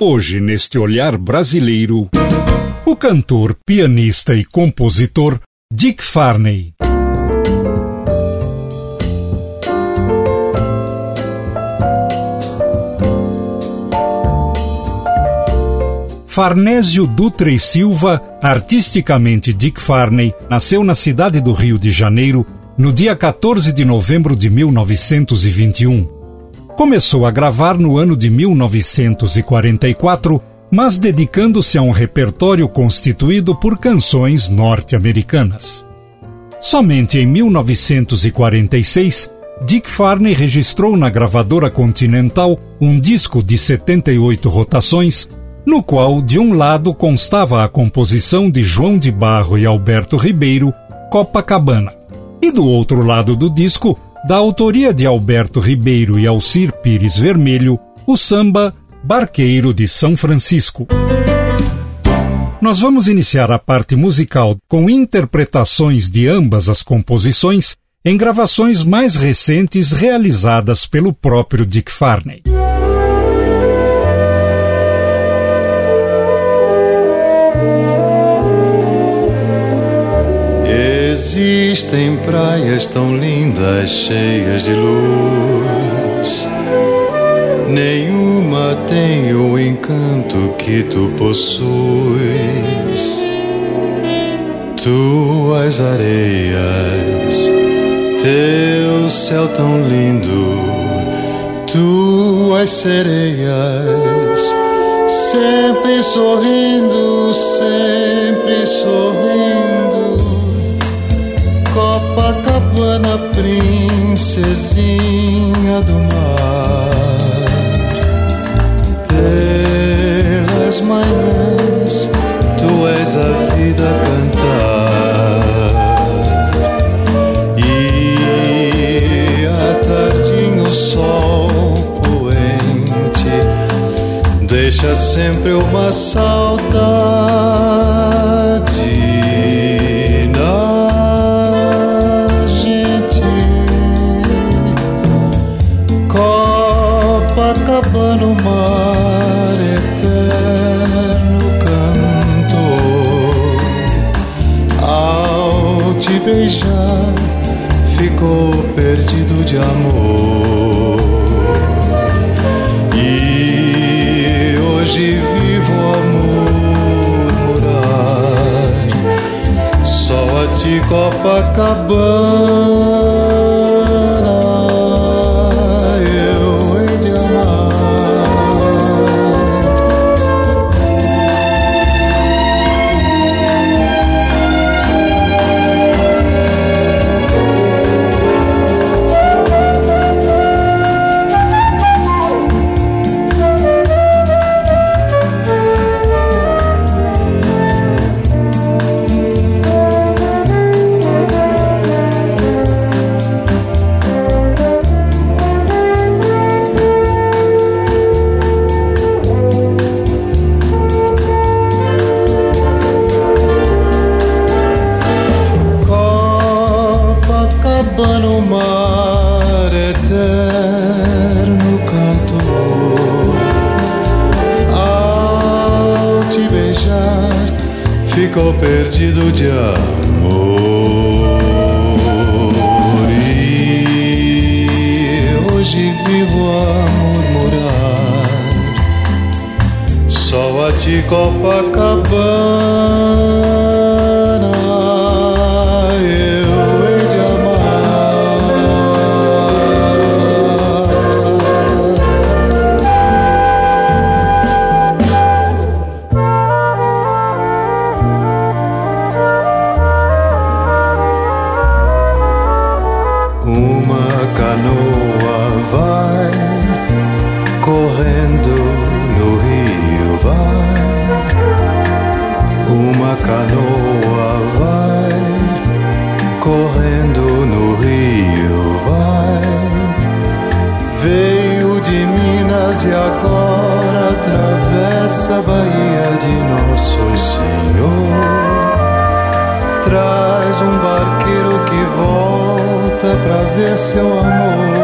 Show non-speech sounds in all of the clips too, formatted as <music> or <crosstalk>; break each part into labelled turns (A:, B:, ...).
A: Hoje, neste olhar brasileiro, o cantor, pianista e compositor Dick Farney. Farnésio Dutra e Silva, artisticamente Dick Farney, nasceu na cidade do Rio de Janeiro no dia 14 de novembro de 1921. Começou a gravar no ano de 1944, mas dedicando-se a um repertório constituído por canções norte-americanas. Somente em 1946, Dick Farney registrou na gravadora Continental um disco de 78 rotações, no qual de um lado constava a composição de João de Barro e Alberto Ribeiro, Copacabana, e do outro lado do disco da autoria de Alberto Ribeiro e Alcir Pires Vermelho, o samba Barqueiro de São Francisco. Nós vamos iniciar a parte musical com interpretações de ambas as composições em gravações mais recentes realizadas pelo próprio Dick Farney.
B: Existem praias tão lindas, cheias de luz. Nenhuma tem o encanto que tu possuis. Tuas areias, teu céu tão lindo, tuas sereias, sempre sorrindo, sempre sorrindo Copacabana, princesinha do mar. Pelas manhãs, tu és a vida a cantar. E à tardinha o sol poente deixa sempre uma saudade. Perdido de amor. E hoje vivo a murmurar, só a ti Copacabana. Ver seu amor.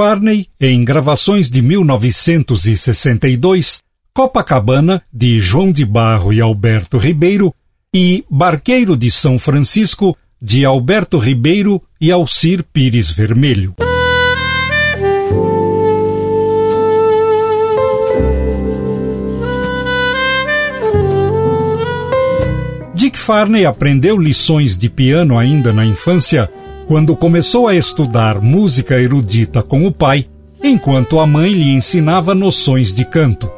A: Farney em gravações de 1962, Copacabana, de João de Barro e Alberto Ribeiro, e Barqueiro de São Francisco, de Alberto Ribeiro e Alcir Pires Vermelho. Dick Farney aprendeu lições de piano ainda na infância quando começou a estudar música erudita com o pai, enquanto a mãe lhe ensinava noções de canto.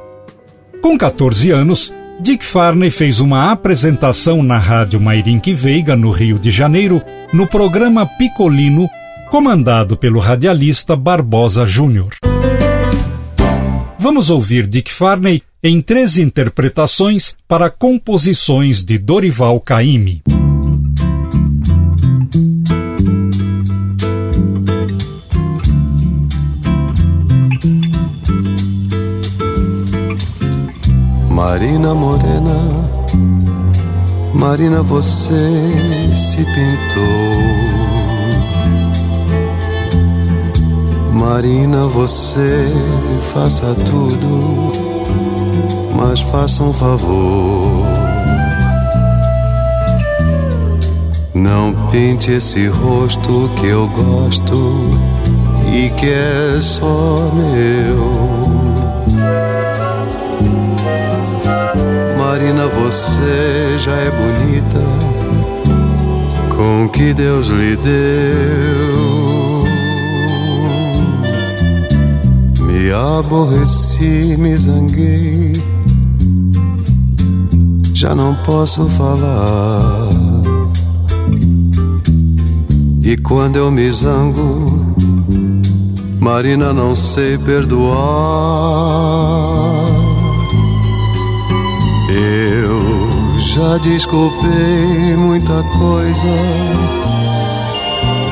A: Com 14 anos, Dick Farney fez uma apresentação na rádio Mairink Veiga, no Rio de Janeiro, no programa Picolino, comandado pelo radialista Barbosa Júnior. Vamos ouvir Dick Farney em três interpretações para composições de Dorival Caymmi.
B: Marina Morena, Marina, você se pintou. Marina, você faça tudo, mas faça um favor. Não pinte esse rosto que eu gosto e que é só meu. Você já é bonita com o que Deus lhe deu. Me aborreci, me zanguei, já não posso falar. E quando eu me zango, Marina, não sei perdoar. Eu já desculpei muita coisa.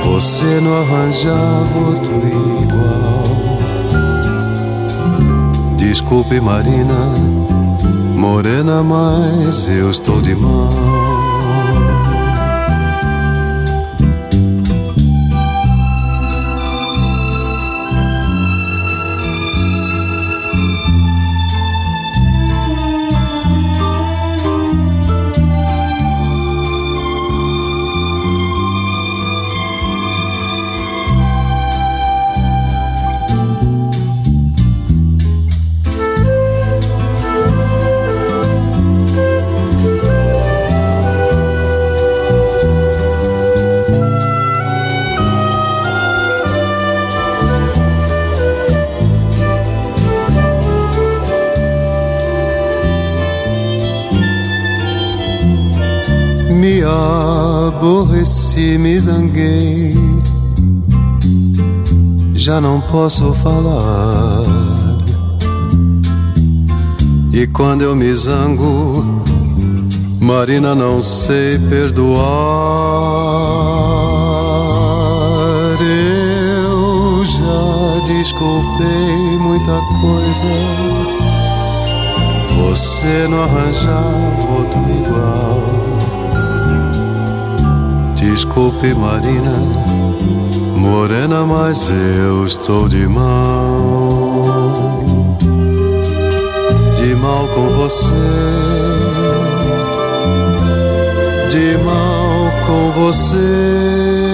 B: Você não arranjava outro igual. Desculpe, Marina, morena, mas eu estou de mal. Me zanguei. Já não posso falar. E quando eu me zango, Marina, não sei perdoar. Eu já desculpei muita coisa. Você não arranjava outro igual. Desculpe, Marina, morena, mas eu estou de mal. De mal com você de mal com você.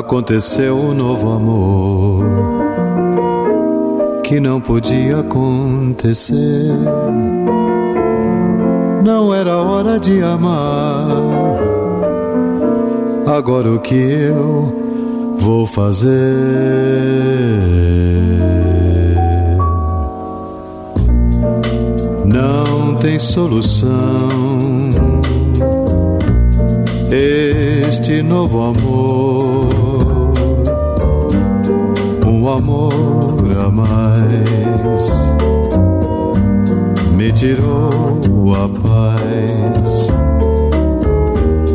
B: Aconteceu um novo amor que não podia acontecer. Não era hora de amar. Agora o que eu vou fazer. Não tem solução. Este novo amor, um amor a mais, me tirou a paz.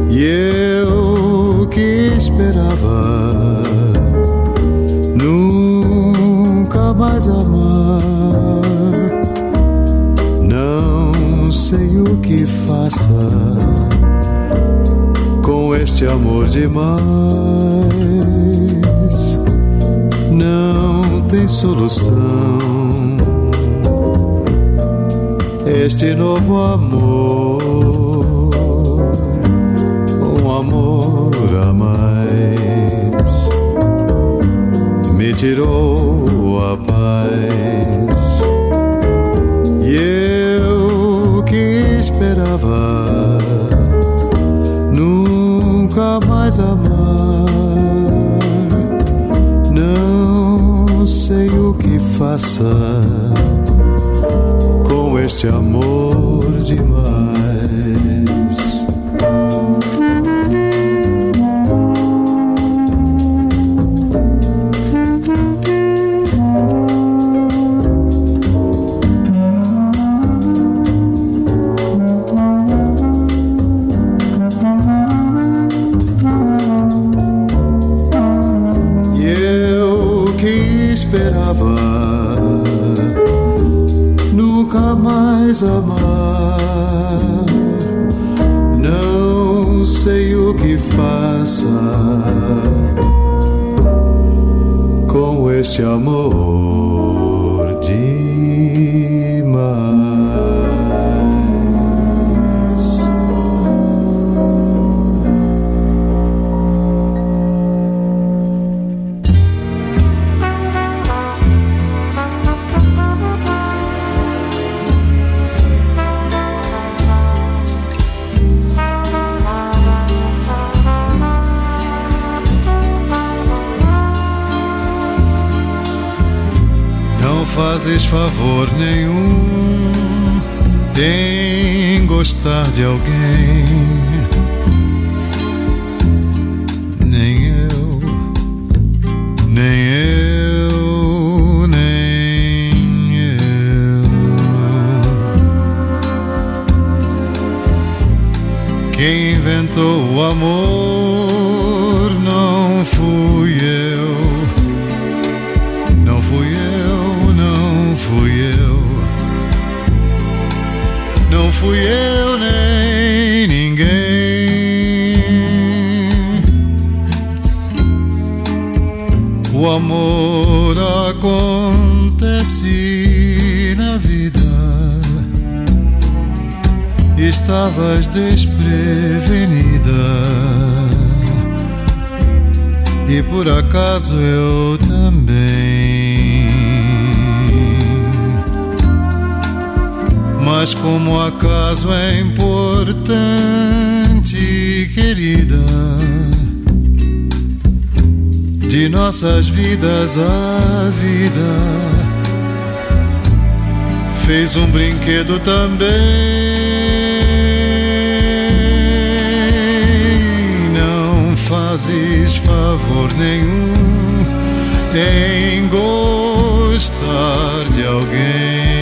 B: E eu que esperava mais amar. Não sei o que faça com este amor demais. Tem solução. Este novo amor, um amor a mais, me tirou a paz. E eu que esperava nunca mais amar. Sei o que faça com este amor demais. Amar. Não sei o que faça favor nenhum em gostar de alguém. Estavas desprevenida. E por acaso eu também. Mas como acaso é importante, querida, de nossas vidas a vida fez um brinquedo também. Fazes favor nenhum em gostar de alguém.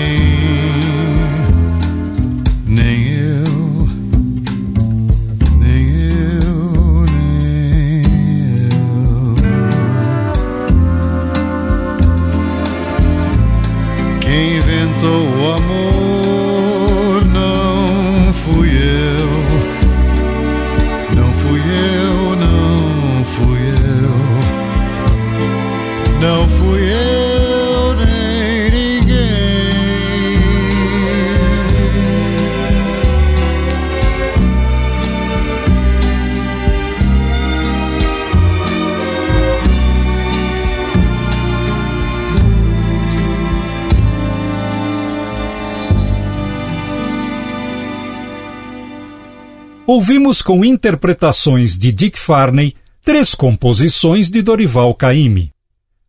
A: Ouvimos com interpretações de Dick Farney três composições de Dorival Caymmi.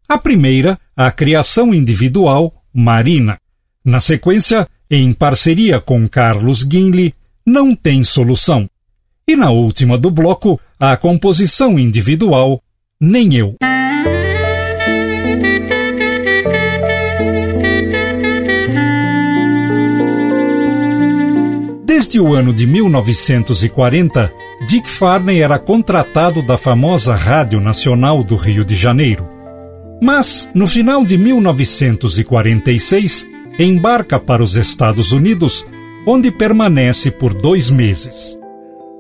A: A primeira, a criação individual Marina. Na sequência, em parceria com Carlos Guinle, Não Tem Solução. E na última do bloco, a composição individual Nem Eu. Desde o ano de 1940, Dick Farney era contratado da famosa Rádio Nacional do Rio de Janeiro. Mas, no final de 1946, embarca para os Estados Unidos, onde permanece por dois meses.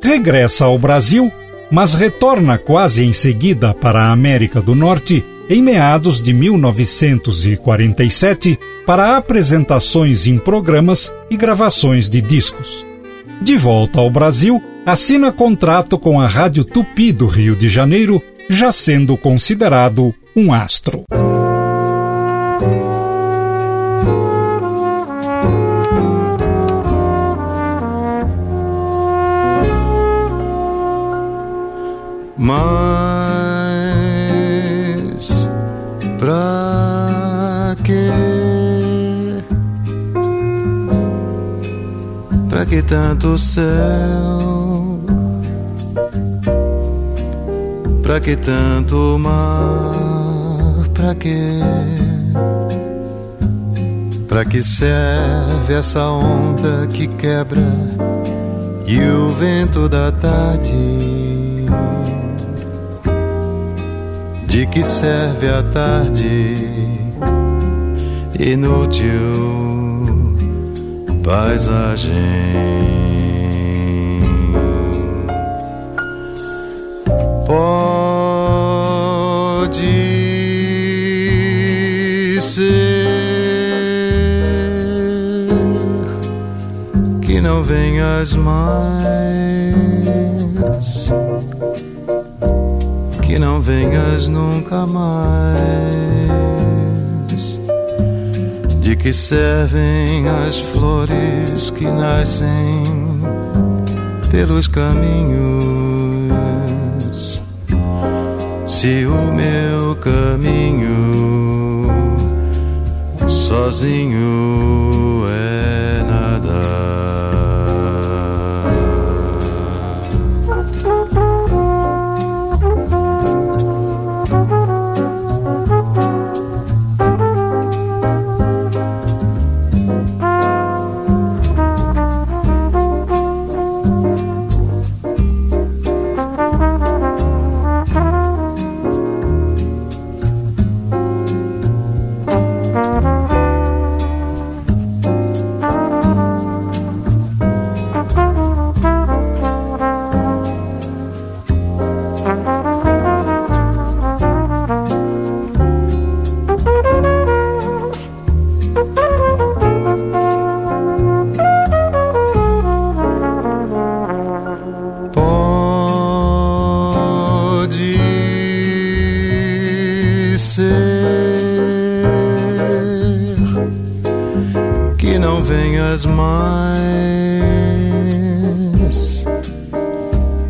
A: Regressa ao Brasil, mas retorna quase em seguida para a América do Norte em meados de 1947 para apresentações em programas e gravações de discos. De volta ao Brasil, assina contrato com a Rádio Tupi do Rio de Janeiro, já sendo considerado um astro.
B: Mas pra Que tanto céu? Pra que tanto mar? Pra que? Pra que serve essa onda que quebra e o vento da tarde? De que serve a tarde? Inútil paisagem. Pode ser que não venhas mais, que não venhas nunca mais de que servem as flores que nascem pelos caminhos? Se o meu caminho sozinho é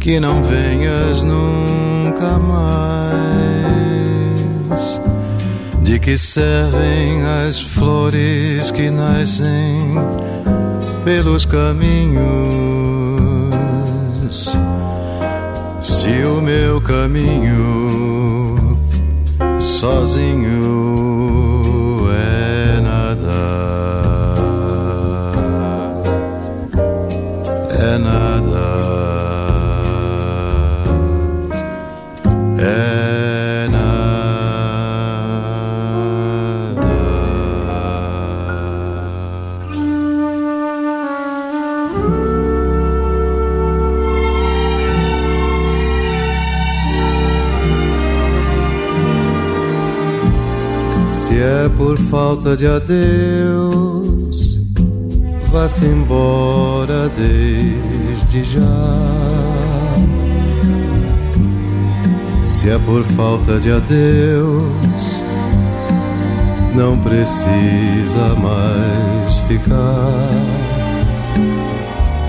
B: que não venhas nunca mais. De que servem as flores que nascem pelos caminhos? Se o meu caminho sozinho por falta de adeus, vá-se embora desde já. Se é por falta de adeus, não precisa mais ficar.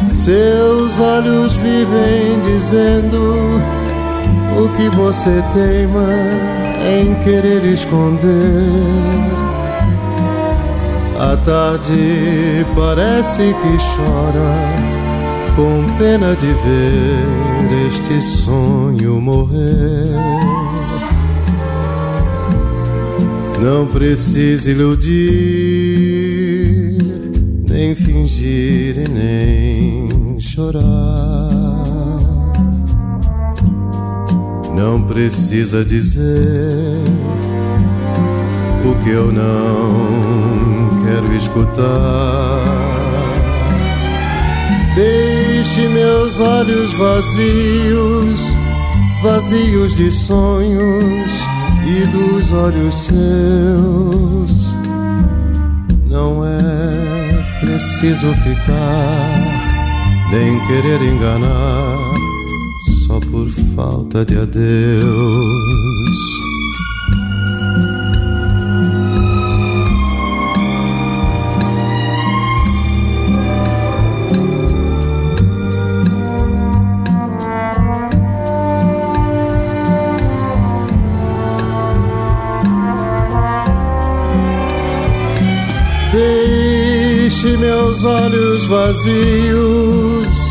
B: Seus olhos vivem dizendo o que você teima em querer esconder. A tarde parece que chora, com pena de ver este sonho morrer. Não precisa iludir, nem fingir e nem chorar. Não precisa dizer o que eu não quero escutar. Deixe meus olhos vazios, vazios de sonhos e dos olhos seus. Não é preciso ficar, nem querer enganar, falta de adeus. Deixe meus olhos vazios,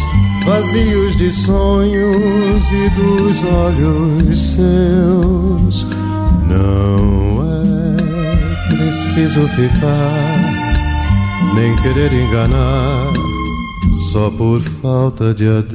B: vazios de sonhos e dos olhos seus. Não é preciso ficar, nem querer enganar, só por falta de adeus.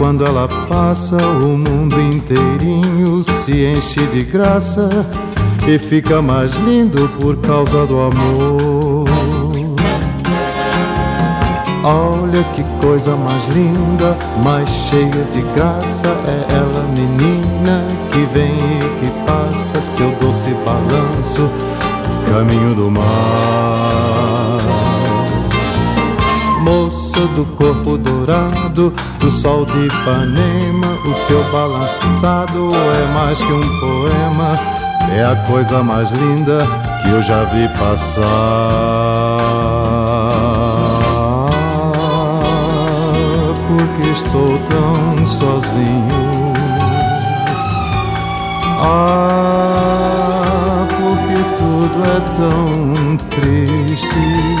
B: quando ela passa o mundo inteirinho se enche de graça e fica mais lindo por causa do amor. Olha que coisa mais linda, mais cheia de graça é ela, menina que vem e que passa seu doce balanço, caminho do mar. Moça do corpo dourado, do sol de Ipanema, o seu balançado é mais que um poema, é a coisa mais linda que eu já vi passar. Porque estou tão sozinho. Ah, porque tudo é tão triste.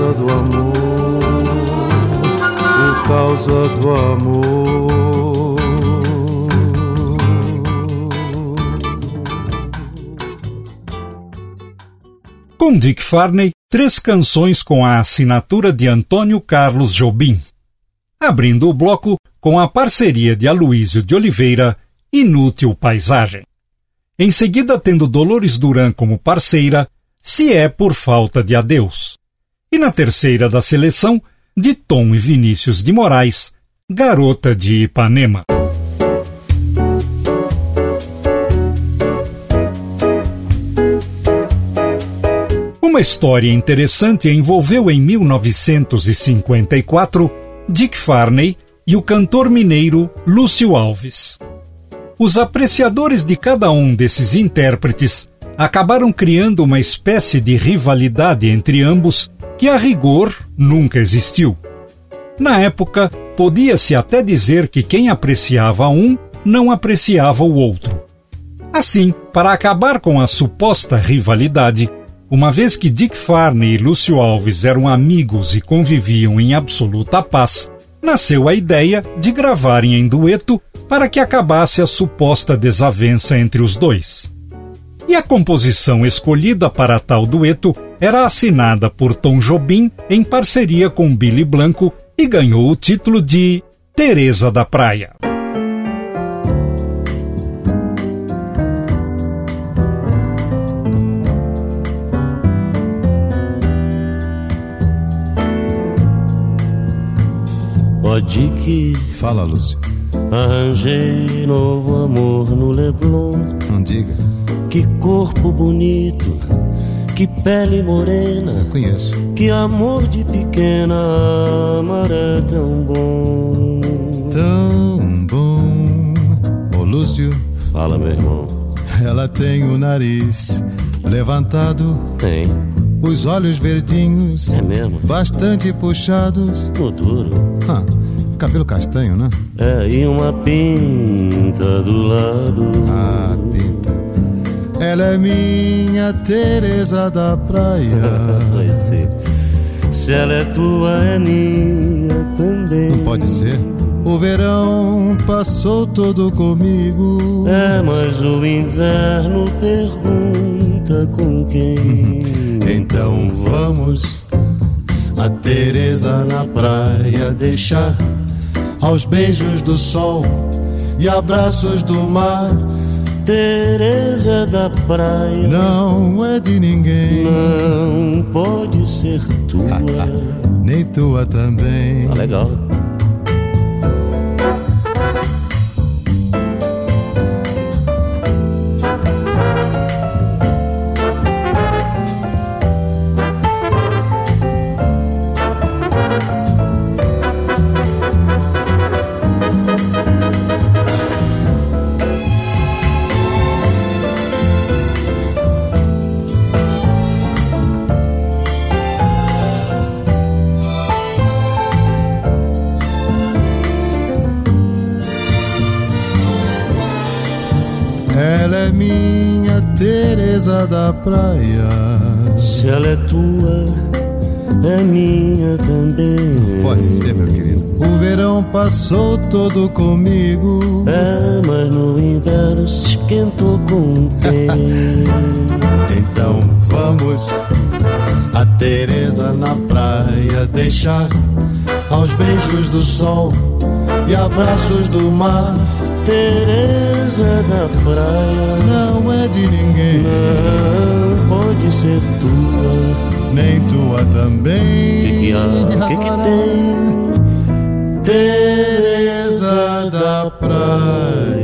B: Causa do amor. Por causa do amor.
A: com Dick Farney, três canções com a assinatura de Antônio Carlos Jobim. Abrindo o bloco com a parceria de Aloísio de Oliveira, Inútil Paisagem. Em seguida, tendo Dolores Duran como parceira, Se é por falta de adeus. E na terceira da seleção, de Tom e Vinícius de Moraes, Garota de Ipanema. Uma história interessante envolveu em 1954 Dick Farney e o cantor mineiro Lúcio Alves. Os apreciadores de cada um desses intérpretes acabaram criando uma espécie de rivalidade entre ambos que, a rigor, nunca existiu. Na época, podia-se até dizer que quem apreciava um não apreciava o outro. Assim, para acabar com a suposta rivalidade, uma vez que Dick Farney e Lúcio Alves eram amigos e conviviam em absoluta paz, nasceu a ideia de gravarem em dueto para que acabasse a suposta desavença entre os dois. E a composição escolhida para tal dueto era assinada por Tom Jobim em parceria com Billy Blanco e ganhou o título de Teresa da Praia.
C: Pode que.
D: Fala, Lúcio.
C: Arranjei novo amor no Leblon.
D: Não diga.
C: Que corpo bonito, que pele morena.
D: Eu conheço.
C: Que amor de pequena, amar é tão bom.
D: Tão bom. Ô, Lúcio.
C: Fala, meu irmão.
D: Ela tem o nariz levantado.
C: Tem.
D: Os olhos verdinhos.
C: É mesmo?
D: Bastante puxados.
C: No duro.
D: Ah, cabelo castanho, né?
C: É, e uma pinta do lado.
D: Ah, pinta. Ela é minha Teresa da praia. <laughs>
C: Vai ser. Se ela é tua, é minha também.
D: Não pode ser. O verão passou todo comigo.
C: É, mas o inverno pergunta com quem. <laughs>
D: Então vamos a Teresa na praia deixar aos beijos do sol e abraços do mar.
C: Teresa da praia
D: Não é de ninguém,
C: não pode ser tua.
D: nem tua também.
C: Tá legal.
D: Da praia.
C: Se ela é tua, é minha também.
D: Pode ser, meu querido. O verão passou todo comigo.
C: É, mas no inverno se esquentou com quem? <laughs>
D: Então vamos a Teresa na praia deixar aos beijos do sol e abraços do mar.
C: Teresa da praia
D: Não é de ninguém,
C: não pode ser tua.
D: nem tua também.
C: Que que há? Que que tem?
D: Teresa da praia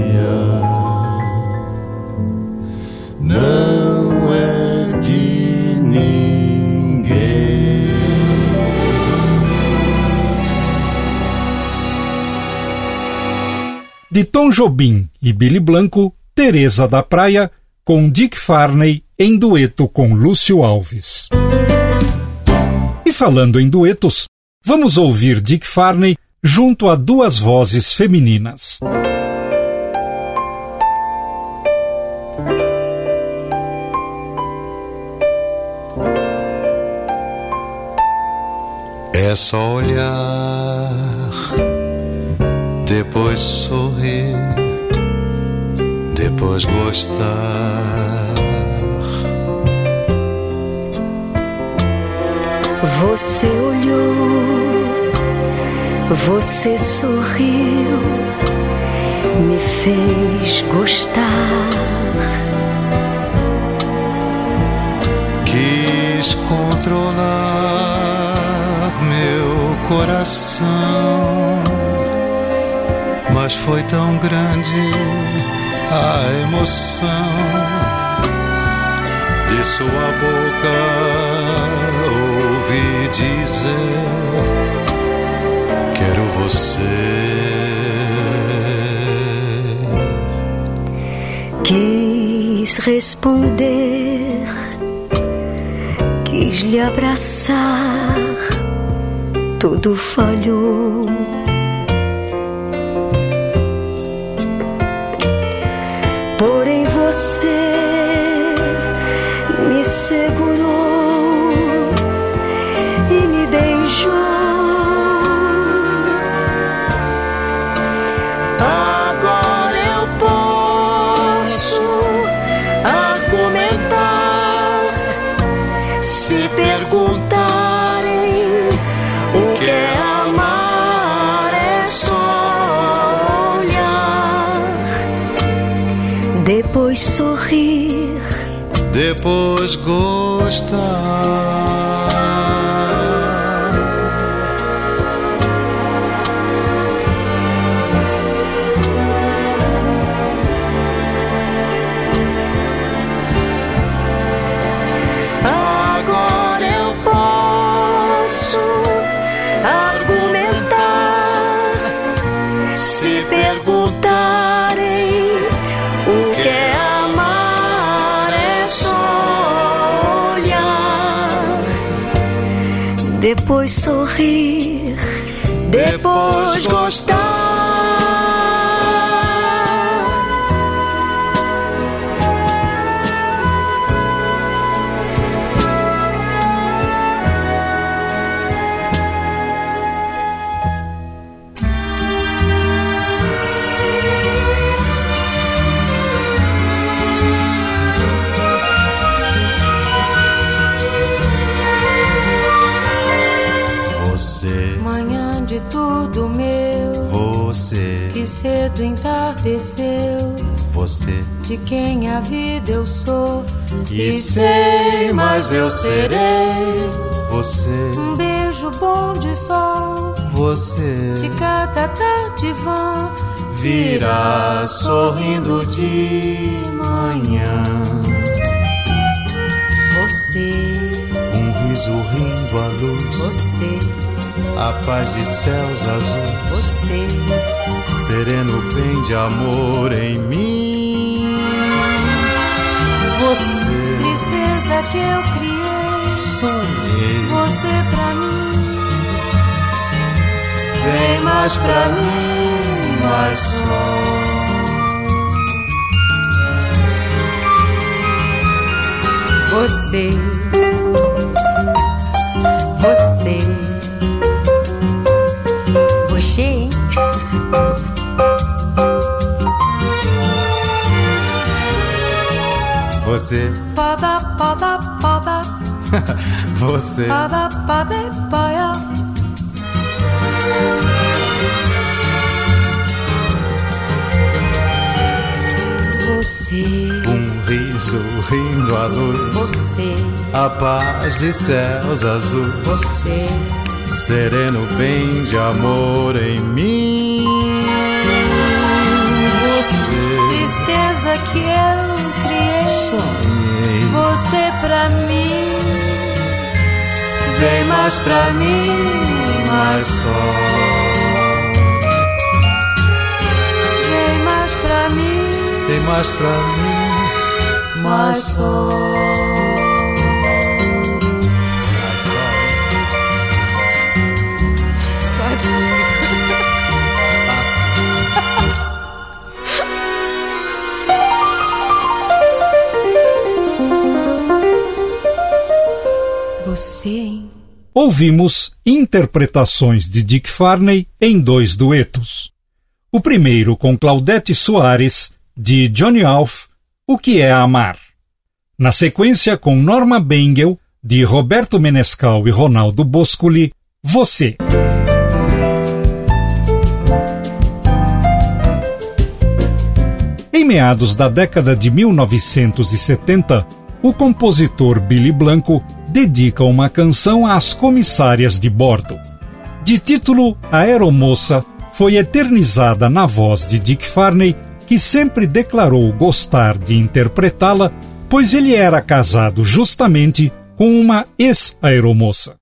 D: De
A: Tom Jobim e Billy Blanco, Teresa da Praia, com Dick Farney em dueto com Lúcio Alves. E falando em duetos, vamos ouvir Dick Farney junto a duas vozes femininas.
B: É só olhar, depois sorrir, depois gostar.
E: Você olhou, você sorriu, me fez gostar.
B: Quis controlar meu coração, mas foi tão grande a emoção. De sua boca ouvi dizer quero você.
E: Quis responder, quis lhe abraçar, tudo falhou. Você me segurou depois
B: gostar.
E: Depois sorrir, depois gostar.
F: Cedo entardeceu.
B: você.
F: De quem a vida eu sou,
B: E sei, mas eu serei. Você,
F: Um beijo bom de sol,
B: você
F: de cada tarde vã.
B: virá sorrindo de manhã.
F: Você,
B: Um riso rindo à luz,
F: você,
B: a paz de céus azuis.
F: você,
B: sereno bem de amor em mim. Você.
F: Tristeza que eu criei,
B: sonhei,
F: você pra mim,
B: vem mais pra mim, mais só.
F: você, você, você,
B: Você,
F: Pada, pada, pada,
B: você,
F: pada, pada, paia. Você,
B: um riso rindo à luz,
F: você,
B: a paz de céus azuis.
F: você,
B: sereno bem de amor em mim.
F: casa que eu criei.
B: Sonhei.
F: Você pra mim, vem mais pra mim, mais só. Vem mais pra mim,
B: Tem mais pra mim.
F: mais só. Você, hein?
A: Ouvimos interpretações de Dick Farney em dois duetos. O primeiro com Claudete Soares, de Johnny Alf, O que é Amar. Na sequência com Norma Bengel, de Roberto Menescal e Ronaldo Boscoli, Você. Em meados da década de 1970, o compositor Billy Blanco dedica uma canção às comissárias de bordo. De título Aeromoça, foi eternizada na voz de Dick Farney, que sempre declarou gostar de interpretá-la, pois ele era casado justamente com uma ex-aeromoça.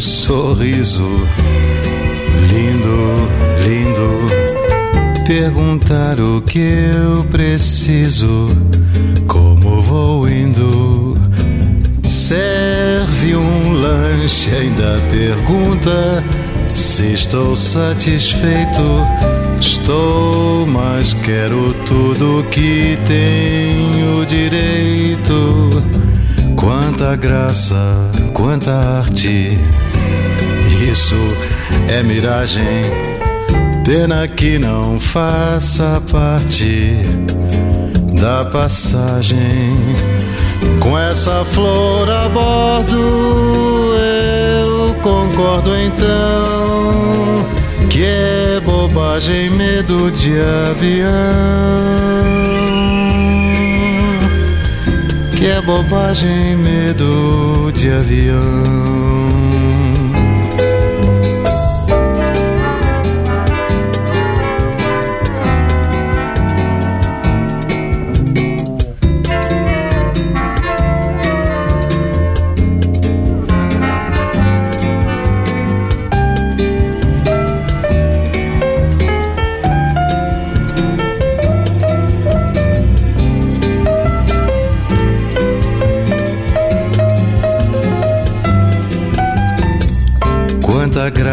B: Num sorriso lindo, lindo. Perguntar o que eu preciso, como vou indo. Serve um lanche, ainda pergunta se estou satisfeito. Estou, mas quero tudo que tenho direito. Quanta graça, quanta arte. Isso é miragem. Pena que não faça parte da passagem. Com essa flor a bordo, eu concordo então que é bobagem medo de avião que é bobagem, medo de avião.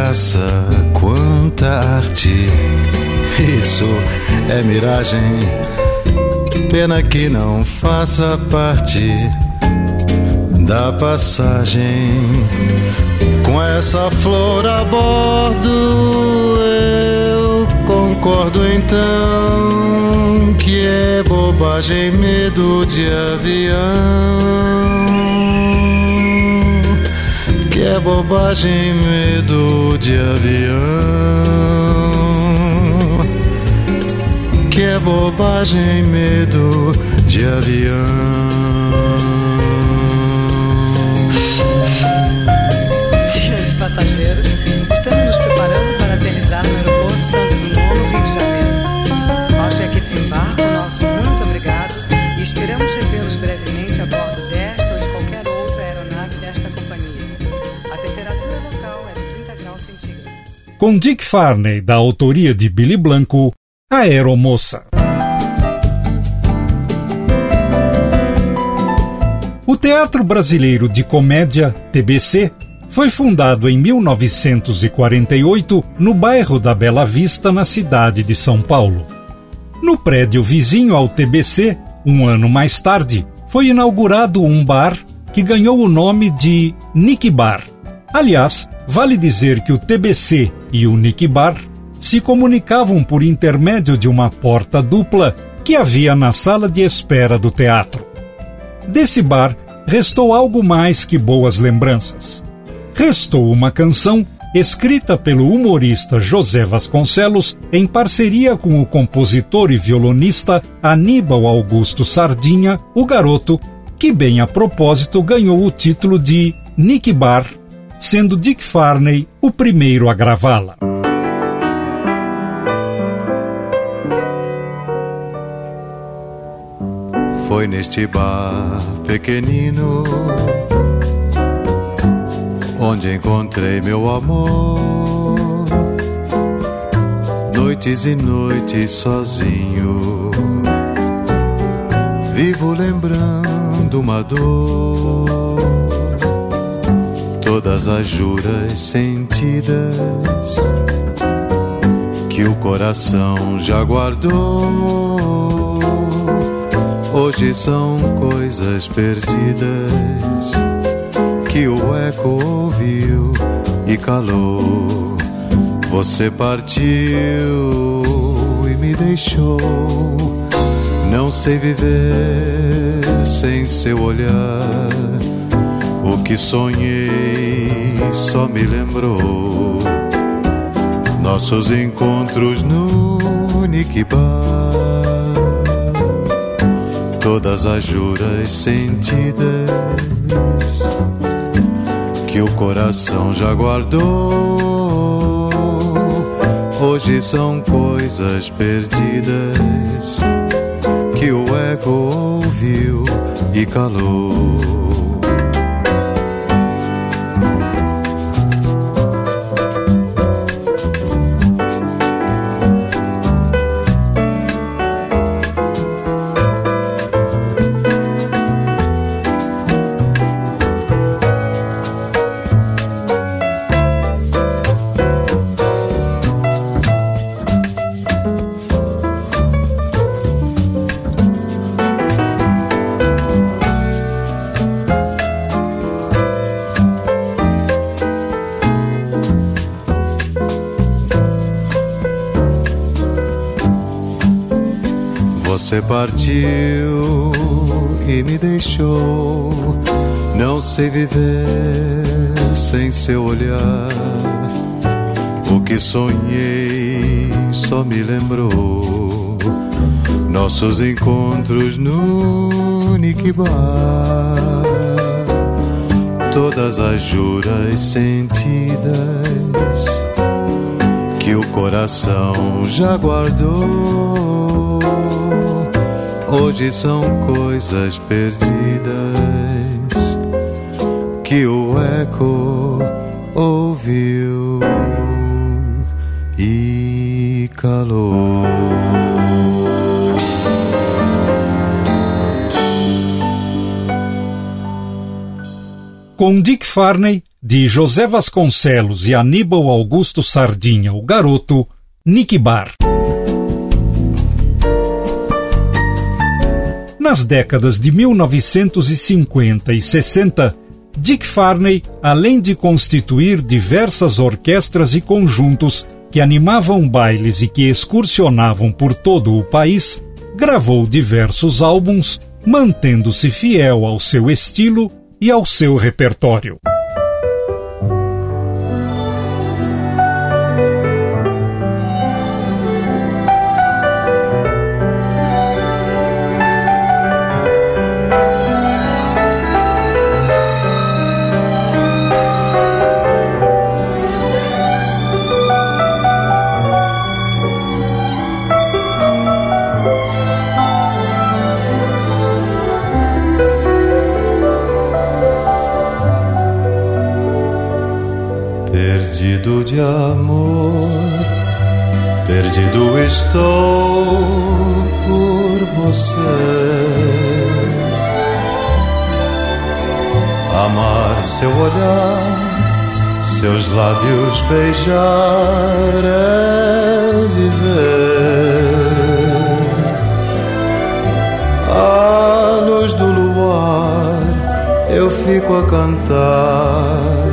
B: Graça, quanta arte. Isso é miragem. Pena que não faça parte da passagem. Com essa flor a bordo, eu concordo então que é bobagem, medo de avião é bobagem, medo de avião. Que é bobagem, medo de avião.
G: Senhores passageiros, estamos nos preparando para aterrissar no aeroporto
A: Com Dick Farney, da autoria de Billy Blanco, Aeromoça. O Teatro Brasileiro de Comédia, TBC, foi fundado em 1948 no bairro da Bela Vista, na cidade de São Paulo. No prédio vizinho ao TBC, um ano mais tarde, foi inaugurado um bar que ganhou o nome de Nick Bar. Aliás, vale dizer que o TBC e o Nick Bar se comunicavam por intermédio de uma porta dupla que havia na sala de espera do teatro. Desse bar restou algo mais que boas lembranças. Restou uma canção escrita pelo humorista José Vasconcelos em parceria com o compositor e violonista Aníbal Augusto Sardinha, o garoto, que bem a propósito ganhou o título de Nick Bar, sendo Dick Farney o primeiro a gravá-la.
B: Foi neste bar pequenino onde encontrei meu amor. Noites e noites sozinho, vivo lembrando uma dor. Todas as juras sentidas que o coração já guardou. Hoje são coisas perdidas que o eco ouviu e calou. Você partiu e me deixou. Não sei viver sem seu olhar. O que sonhei só me lembrou. Nossos encontros no Nikibar. Todas as juras sentidas que o coração já guardou. Hoje são coisas perdidas que o eco ouviu e calou. Você partiu e me deixou. Não sei viver sem seu olhar. O que sonhei só me lembrou. Nossos encontros no Nikibar. Todas as juras sentidas que o coração já guardou Hoje são coisas perdidas que o eco ouviu e calou.
A: Com Dick Farney, de José Vasconcelos e Aníbal Augusto Sardinha, o garoto, Nick Bar. Nas décadas de 1950 e 60, Dick Farney, além de constituir diversas orquestras e conjuntos que animavam bailes e que excursionavam por todo o país, gravou diversos álbuns, mantendo-se fiel ao seu estilo e ao seu repertório.
B: Perdido de amor, perdido estou por você. Amar seu olhar, seus lábios beijar é viver. À luz do luar, eu fico a cantar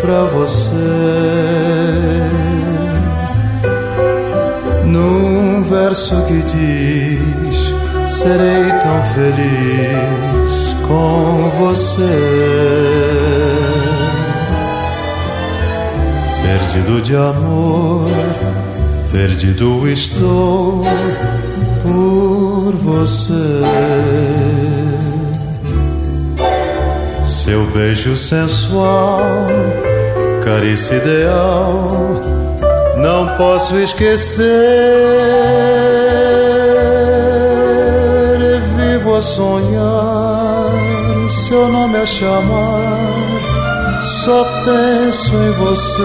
B: pra você. Num verso que diz: Serei tão feliz com você. Perdido de amor, perdido estou por você. Seu beijo sensual, carícia ideal, não posso esquecer. Vivo a sonhar, seu nome a chamar, só penso em você.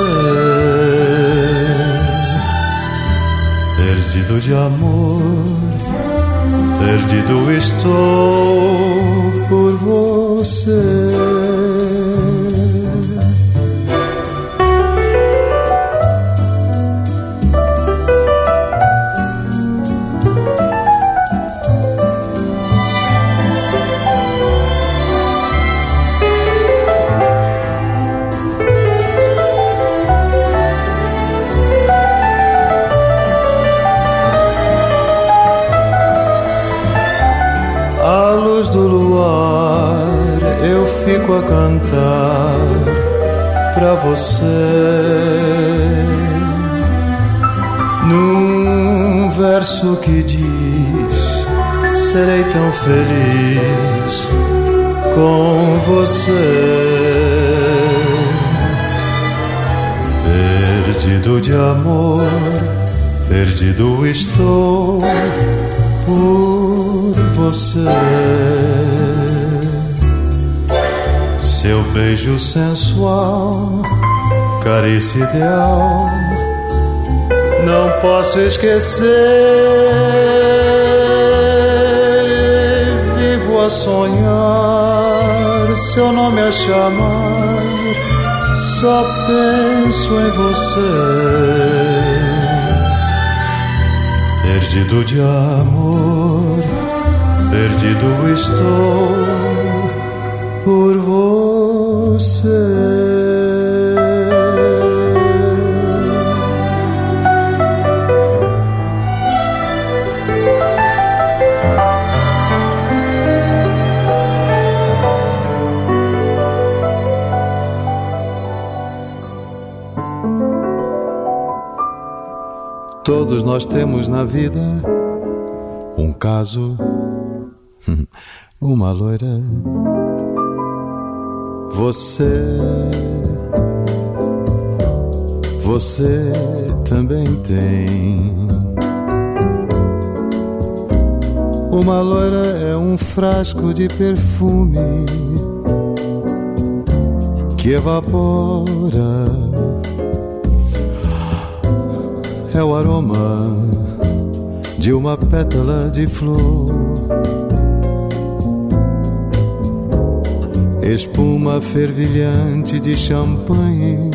B: Perdido de amor, perdido estou por você. A cantar pra você num verso que diz: Serei tão feliz com você. Perdido de amor, perdido estou por você. Seu beijo sensual, carícia ideal, não posso esquecer. Vivo a sonhar, seu nome a chamar, só penso em você. Perdido de amor, perdido estou por você. Todos nós temos na vida um caso, <laughs> uma loira você, você também tem. Uma loira é um frasco de perfume que evapora. É o aroma de uma pétala de flor espuma fervilhante de champanhe,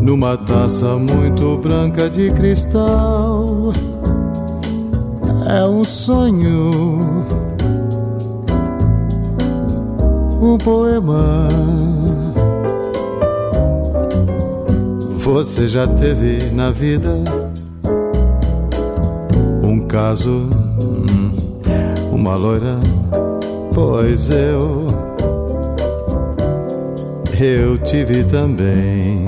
B: numa taça muito branca de cristal. É um sonho, um poema. Você já teve na vida um caso, hum, uma loira? Pois eu eu tive também.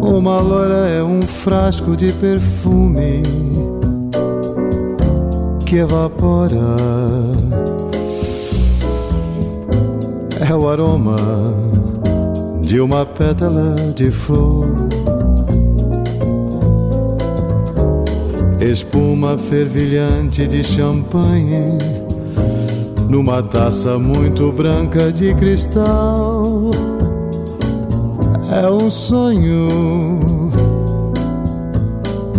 B: Uma loira é um frasco de perfume que evapora. É o aroma de uma pétala de flor. Espuma fervilhante de champanhe numa taça muito branca de cristal. É um sonho,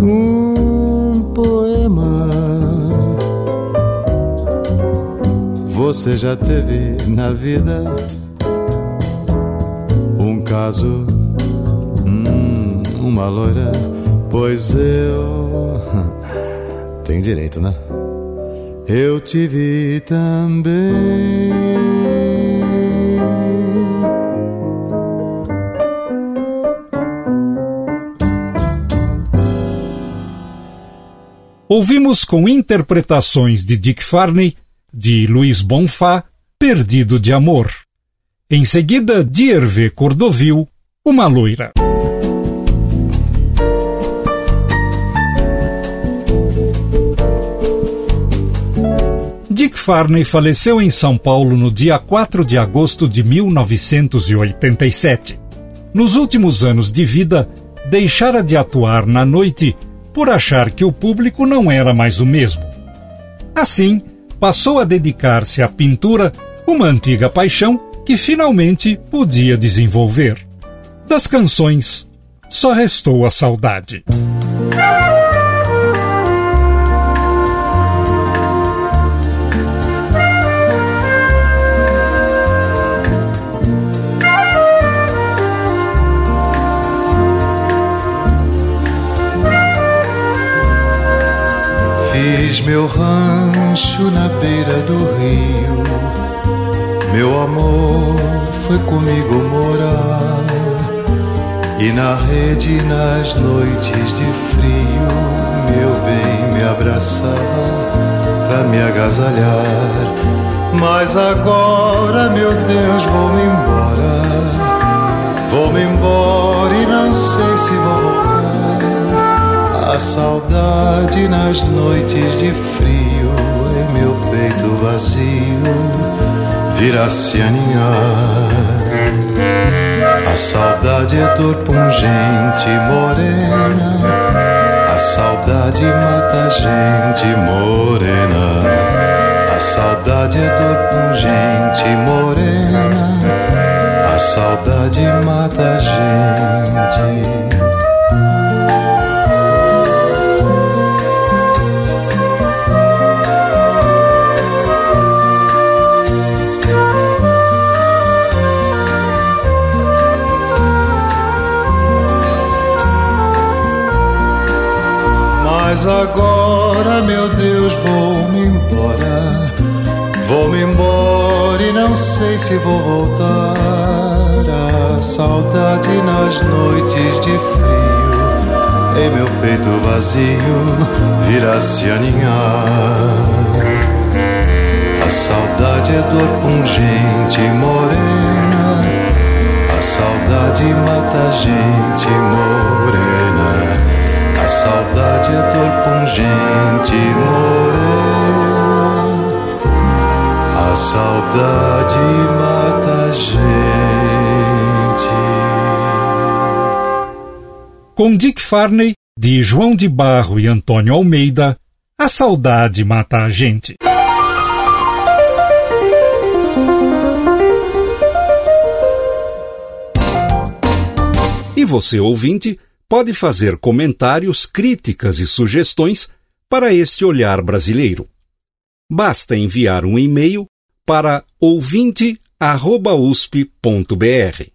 B: um poema. Você já teve na vida um caso, hum, uma loira? Pois eu tenho direito, né? Eu tive também.
A: Ouvimos com interpretações de Dick Farney, de Luiz Bonfá, Perdido de Amor. Em seguida, Dierve Cordovil, Uma Loira. Dick Farney faleceu em São Paulo no dia 4 de agosto de 1987. Nos últimos anos de vida, deixara de atuar na noite por achar que o público não era mais o mesmo. Assim, passou a dedicar-se à pintura, uma antiga paixão que finalmente podia desenvolver. Das canções, só restou a saudade.
B: Fiz meu rancho na beira do rio. Meu amor foi comigo morar. E na rede, nas noites de frio, meu bem me abraçava pra me agasalhar. Mas agora, meu Deus, vou-me embora. Vou-me embora e não sei se vou. A saudade nas noites de frio em meu peito vazio virá se aninhar. A saudade é dor pungente morena. A saudade mata gente morena. A saudade é dor pungente morena. A saudade mata gente. Mas agora, meu Deus, vou-me embora. Vou-me embora e não sei se vou voltar. A saudade nas noites de frio, em meu peito vazio, virá se aninhar. A saudade é dor pungente morena. A saudade mata a gente morena. A saudade é dor pungente morena. A saudade mata a gente.
A: Com Dick Farney, de João de Barro e Antônio Almeida, a saudade mata a gente. E você, ouvinte, pode fazer comentários, críticas e sugestões para este olhar brasileiro. Basta enviar um e-mail para ouvinte@usp.br.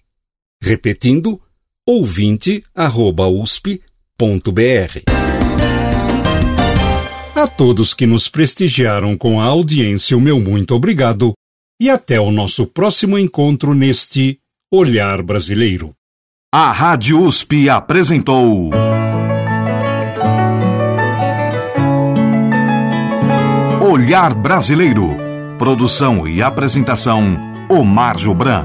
A: Repetindo, ouvinte@usp.br. A todos que nos prestigiaram com a audiência, o meu muito obrigado e até o nosso próximo encontro neste Olhar Brasileiro.
H: A Rádio USP apresentou. Olhar Brasileiro. Produção e apresentação: Omar Jobran.